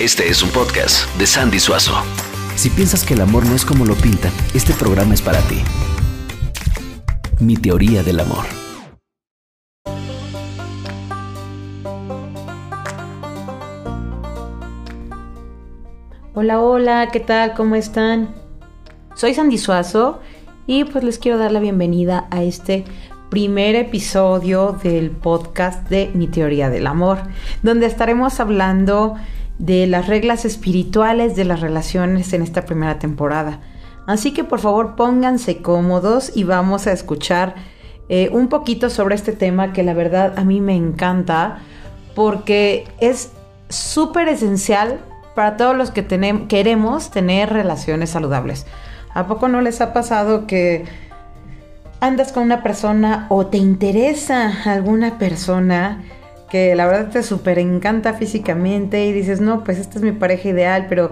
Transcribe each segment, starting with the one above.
Este es un podcast de Sandy Suazo. Si piensas que el amor no es como lo pintan, este programa es para ti. Mi teoría del amor. Hola, hola, ¿qué tal? ¿Cómo están? Soy Sandy Suazo y pues les quiero dar la bienvenida a este primer episodio del podcast de Mi Teoría del Amor, donde estaremos hablando de las reglas espirituales de las relaciones en esta primera temporada. Así que por favor pónganse cómodos y vamos a escuchar eh, un poquito sobre este tema que la verdad a mí me encanta porque es súper esencial para todos los que queremos tener relaciones saludables. ¿A poco no les ha pasado que andas con una persona o te interesa alguna persona que la verdad te súper encanta físicamente y dices, no, pues esta es mi pareja ideal, pero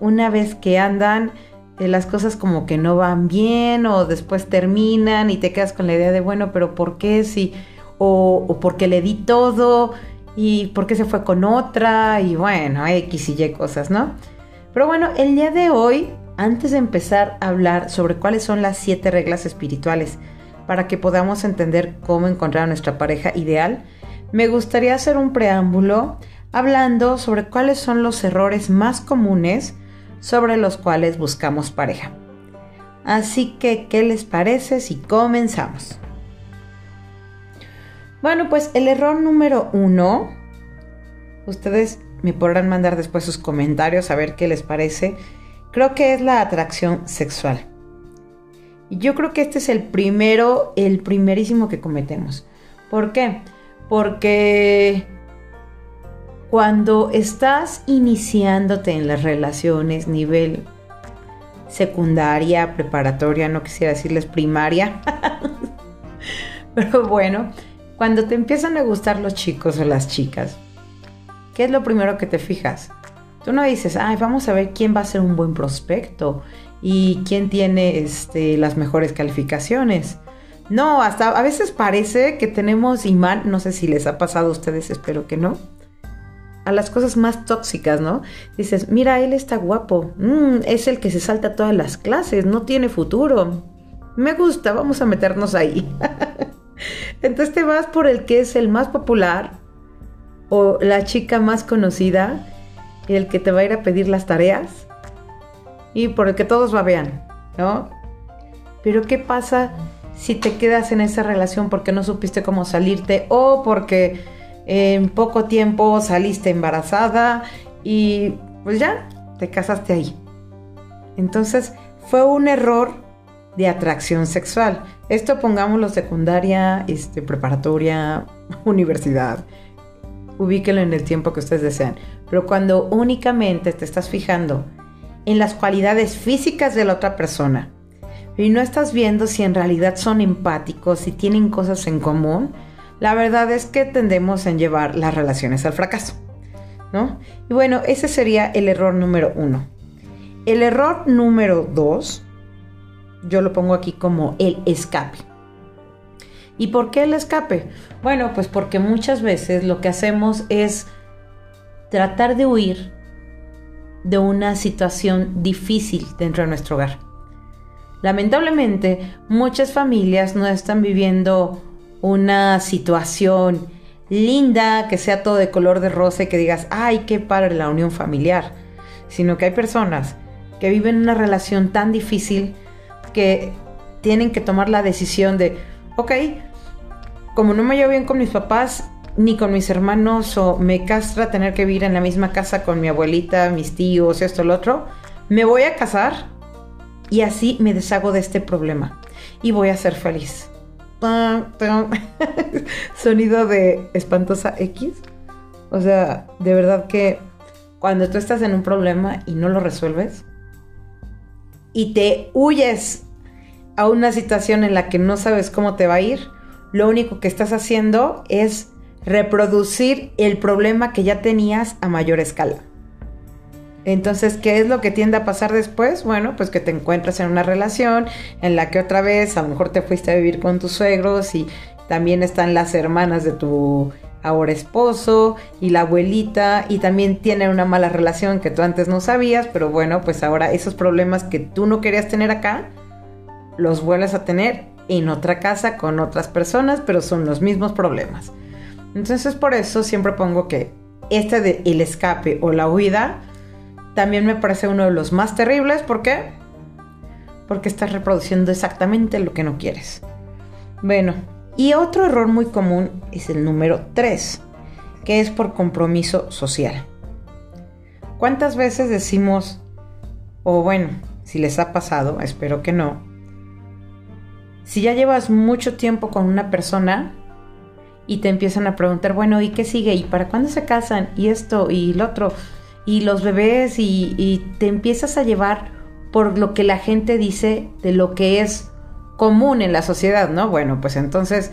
una vez que andan, eh, las cosas como que no van bien o después terminan y te quedas con la idea de, bueno, pero ¿por qué si? O, o porque le di todo y por qué se fue con otra y bueno, X y Y cosas, ¿no? Pero bueno, el día de hoy antes de empezar a hablar sobre cuáles son las siete reglas espirituales para que podamos entender cómo encontrar a nuestra pareja ideal, me gustaría hacer un preámbulo hablando sobre cuáles son los errores más comunes sobre los cuales buscamos pareja. Así que, ¿qué les parece si comenzamos? Bueno, pues el error número uno, ustedes me podrán mandar después sus comentarios a ver qué les parece creo que es la atracción sexual. Y yo creo que este es el primero, el primerísimo que cometemos. ¿Por qué? Porque cuando estás iniciándote en las relaciones nivel secundaria, preparatoria, no quisiera decirles primaria, pero bueno, cuando te empiezan a gustar los chicos o las chicas, ¿qué es lo primero que te fijas? Tú no dices, ay, vamos a ver quién va a ser un buen prospecto y quién tiene este, las mejores calificaciones. No, hasta a veces parece que tenemos imán, no sé si les ha pasado a ustedes, espero que no, a las cosas más tóxicas, ¿no? Dices, mira, él está guapo, mm, es el que se salta todas las clases, no tiene futuro. Me gusta, vamos a meternos ahí. Entonces te vas por el que es el más popular o la chica más conocida el que te va a ir a pedir las tareas y por el que todos babean, ¿no? Pero ¿qué pasa si te quedas en esa relación porque no supiste cómo salirte o porque en poco tiempo saliste embarazada y pues ya te casaste ahí? Entonces fue un error de atracción sexual. Esto pongámoslo secundaria, este, preparatoria, universidad. Ubíquenlo en el tiempo que ustedes desean. Pero cuando únicamente te estás fijando en las cualidades físicas de la otra persona y no estás viendo si en realidad son empáticos, si tienen cosas en común, la verdad es que tendemos a llevar las relaciones al fracaso. ¿no? Y bueno, ese sería el error número uno. El error número dos, yo lo pongo aquí como el escape. ¿Y por qué el escape? Bueno, pues porque muchas veces lo que hacemos es tratar de huir de una situación difícil dentro de nuestro hogar. Lamentablemente, muchas familias no están viviendo una situación linda, que sea todo de color de rosa y que digas, ay, qué padre la unión familiar, sino que hay personas que viven una relación tan difícil que tienen que tomar la decisión de, ok, como no me llevo bien con mis papás, ni con mis hermanos o me castra tener que vivir en la misma casa con mi abuelita, mis tíos, esto, lo otro, me voy a casar y así me deshago de este problema y voy a ser feliz. Sonido de espantosa X. O sea, de verdad que cuando tú estás en un problema y no lo resuelves y te huyes a una situación en la que no sabes cómo te va a ir, lo único que estás haciendo es reproducir el problema que ya tenías a mayor escala. Entonces, ¿qué es lo que tiende a pasar después? Bueno, pues que te encuentras en una relación en la que otra vez a lo mejor te fuiste a vivir con tus suegros y también están las hermanas de tu ahora esposo y la abuelita y también tienen una mala relación que tú antes no sabías, pero bueno, pues ahora esos problemas que tú no querías tener acá, los vuelves a tener en otra casa con otras personas, pero son los mismos problemas. Entonces por eso siempre pongo que este de el escape o la huida también me parece uno de los más terribles. ¿Por qué? Porque estás reproduciendo exactamente lo que no quieres. Bueno, y otro error muy común es el número 3, que es por compromiso social. ¿Cuántas veces decimos, o bueno, si les ha pasado, espero que no, si ya llevas mucho tiempo con una persona y te empiezan a preguntar, bueno, ¿y qué sigue? ¿Y para cuándo se casan? ¿Y esto? ¿Y lo otro? ¿Y los bebés? Y, te empiezas a llevar por lo que la gente dice de lo que es común en la sociedad, ¿no? Bueno, pues entonces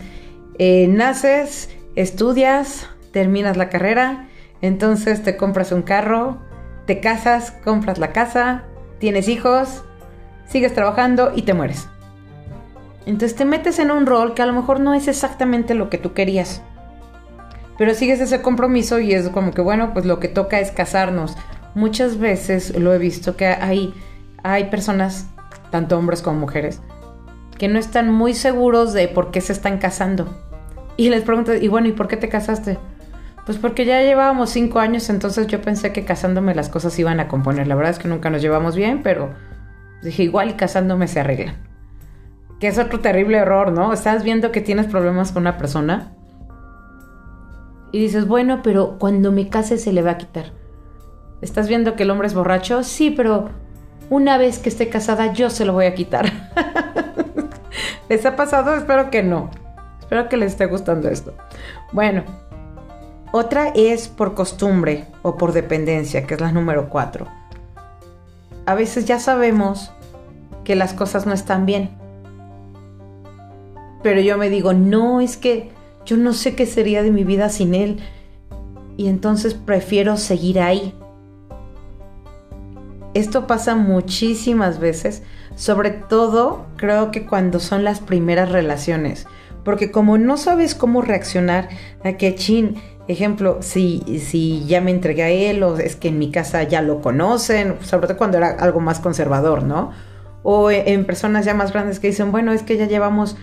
eh, naces, estudias, terminas la carrera, entonces te compras un carro, te casas, compras la casa, tienes hijos, sigues trabajando y te mueres. Entonces te metes en un rol que a lo mejor no es exactamente lo que tú querías. Pero sigues ese compromiso y es como que, bueno, pues lo que toca es casarnos. Muchas veces lo he visto que hay, hay personas, tanto hombres como mujeres, que no están muy seguros de por qué se están casando. Y les pregunto, y bueno, ¿y por qué te casaste? Pues porque ya llevábamos cinco años, entonces yo pensé que casándome las cosas iban a componer. La verdad es que nunca nos llevamos bien, pero dije, igual y casándome se arregla. Que es otro terrible error, ¿no? Estás viendo que tienes problemas con una persona y dices, bueno, pero cuando me case se le va a quitar. ¿Estás viendo que el hombre es borracho? Sí, pero una vez que esté casada yo se lo voy a quitar. ¿Les ha pasado? Espero que no. Espero que les esté gustando esto. Bueno, otra es por costumbre o por dependencia, que es la número cuatro. A veces ya sabemos que las cosas no están bien. Pero yo me digo, no, es que yo no sé qué sería de mi vida sin él. Y entonces prefiero seguir ahí. Esto pasa muchísimas veces sobre todo, creo que cuando son las primeras relaciones. Porque como no sabes cómo reaccionar a que, chin, ejemplo, si, si ya me entregué a él o es que en mi casa ya lo conocen, sobre todo cuando era algo más conservador, ¿no? O en personas ya más grandes que dicen, bueno, es que ya llevamos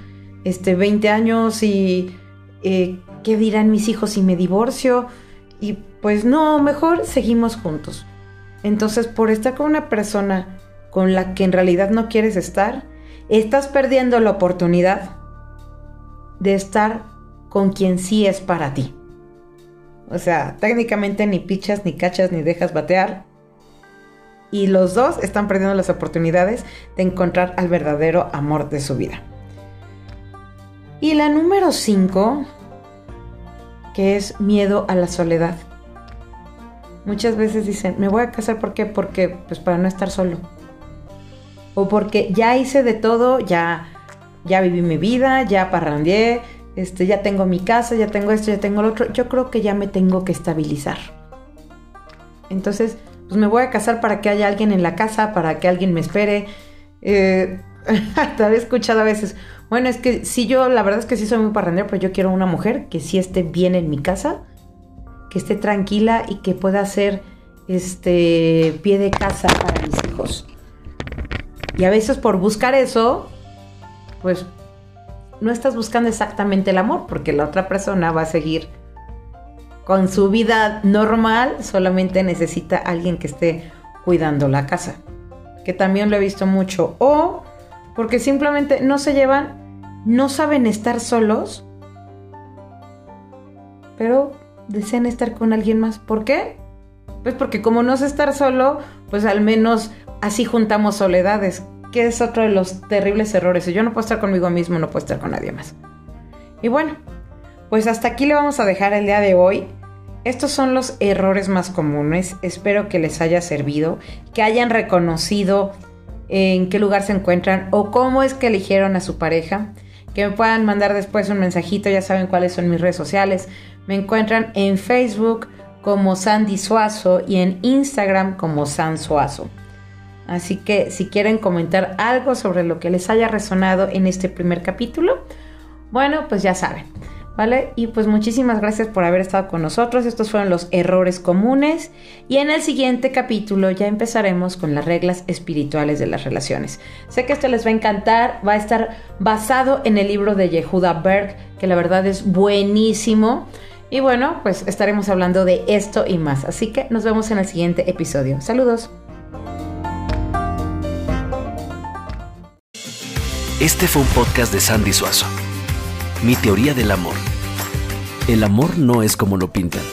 este, 20 años y eh, ¿qué dirán mis hijos si me divorcio? Y pues no, mejor seguimos juntos. Entonces, por estar con una persona con la que en realidad no quieres estar, estás perdiendo la oportunidad de estar con quien sí es para ti. O sea, técnicamente ni pichas, ni cachas, ni dejas batear. Y los dos están perdiendo las oportunidades de encontrar al verdadero amor de su vida. Y la número 5, que es miedo a la soledad. Muchas veces dicen, me voy a casar. Porque pues para no estar solo o porque ya hice de todo, ya, ya viví mi vida, ya parrandeé, este, ya tengo mi casa, ya tengo esto, ya tengo lo otro, yo creo que ya me tengo que estabilizar. Entonces, pues me voy a casar para que haya alguien en la casa, para que alguien me espere. Eh, he escuchado a veces, bueno, es que si yo, la verdad es que sí soy muy parrandero, pero yo quiero una mujer que sí esté bien en mi casa, que esté tranquila y que pueda ser este pie de casa para mis hijos. Y a veces por buscar eso, pues no estás buscando exactamente el amor, porque la otra persona va a seguir con su vida normal, solamente necesita alguien que esté cuidando la casa, que también lo he visto mucho, o porque simplemente no se llevan, no saben estar solos, pero desean estar con alguien más. ¿Por qué? Pues porque como no sé estar solo, pues al menos así juntamos soledades, que es otro de los terribles errores. Yo no puedo estar conmigo mismo, no puedo estar con nadie más. Y bueno, pues hasta aquí le vamos a dejar el día de hoy. Estos son los errores más comunes. Espero que les haya servido, que hayan reconocido en qué lugar se encuentran o cómo es que eligieron a su pareja. Que me puedan mandar después un mensajito, ya saben cuáles son mis redes sociales. Me encuentran en Facebook como Sandy Suazo y en Instagram como San Suazo. Así que si quieren comentar algo sobre lo que les haya resonado en este primer capítulo, bueno, pues ya saben. Y pues muchísimas gracias por haber estado con nosotros. Estos fueron los errores comunes. Y en el siguiente capítulo ya empezaremos con las reglas espirituales de las relaciones. Sé que esto les va a encantar. Va a estar basado en el libro de Yehuda Berg, que la verdad es buenísimo. Y bueno, pues estaremos hablando de esto y más. Así que nos vemos en el siguiente episodio. Saludos. Este fue un podcast de Sandy Suazo. Mi teoría del amor. El amor no es como lo pintan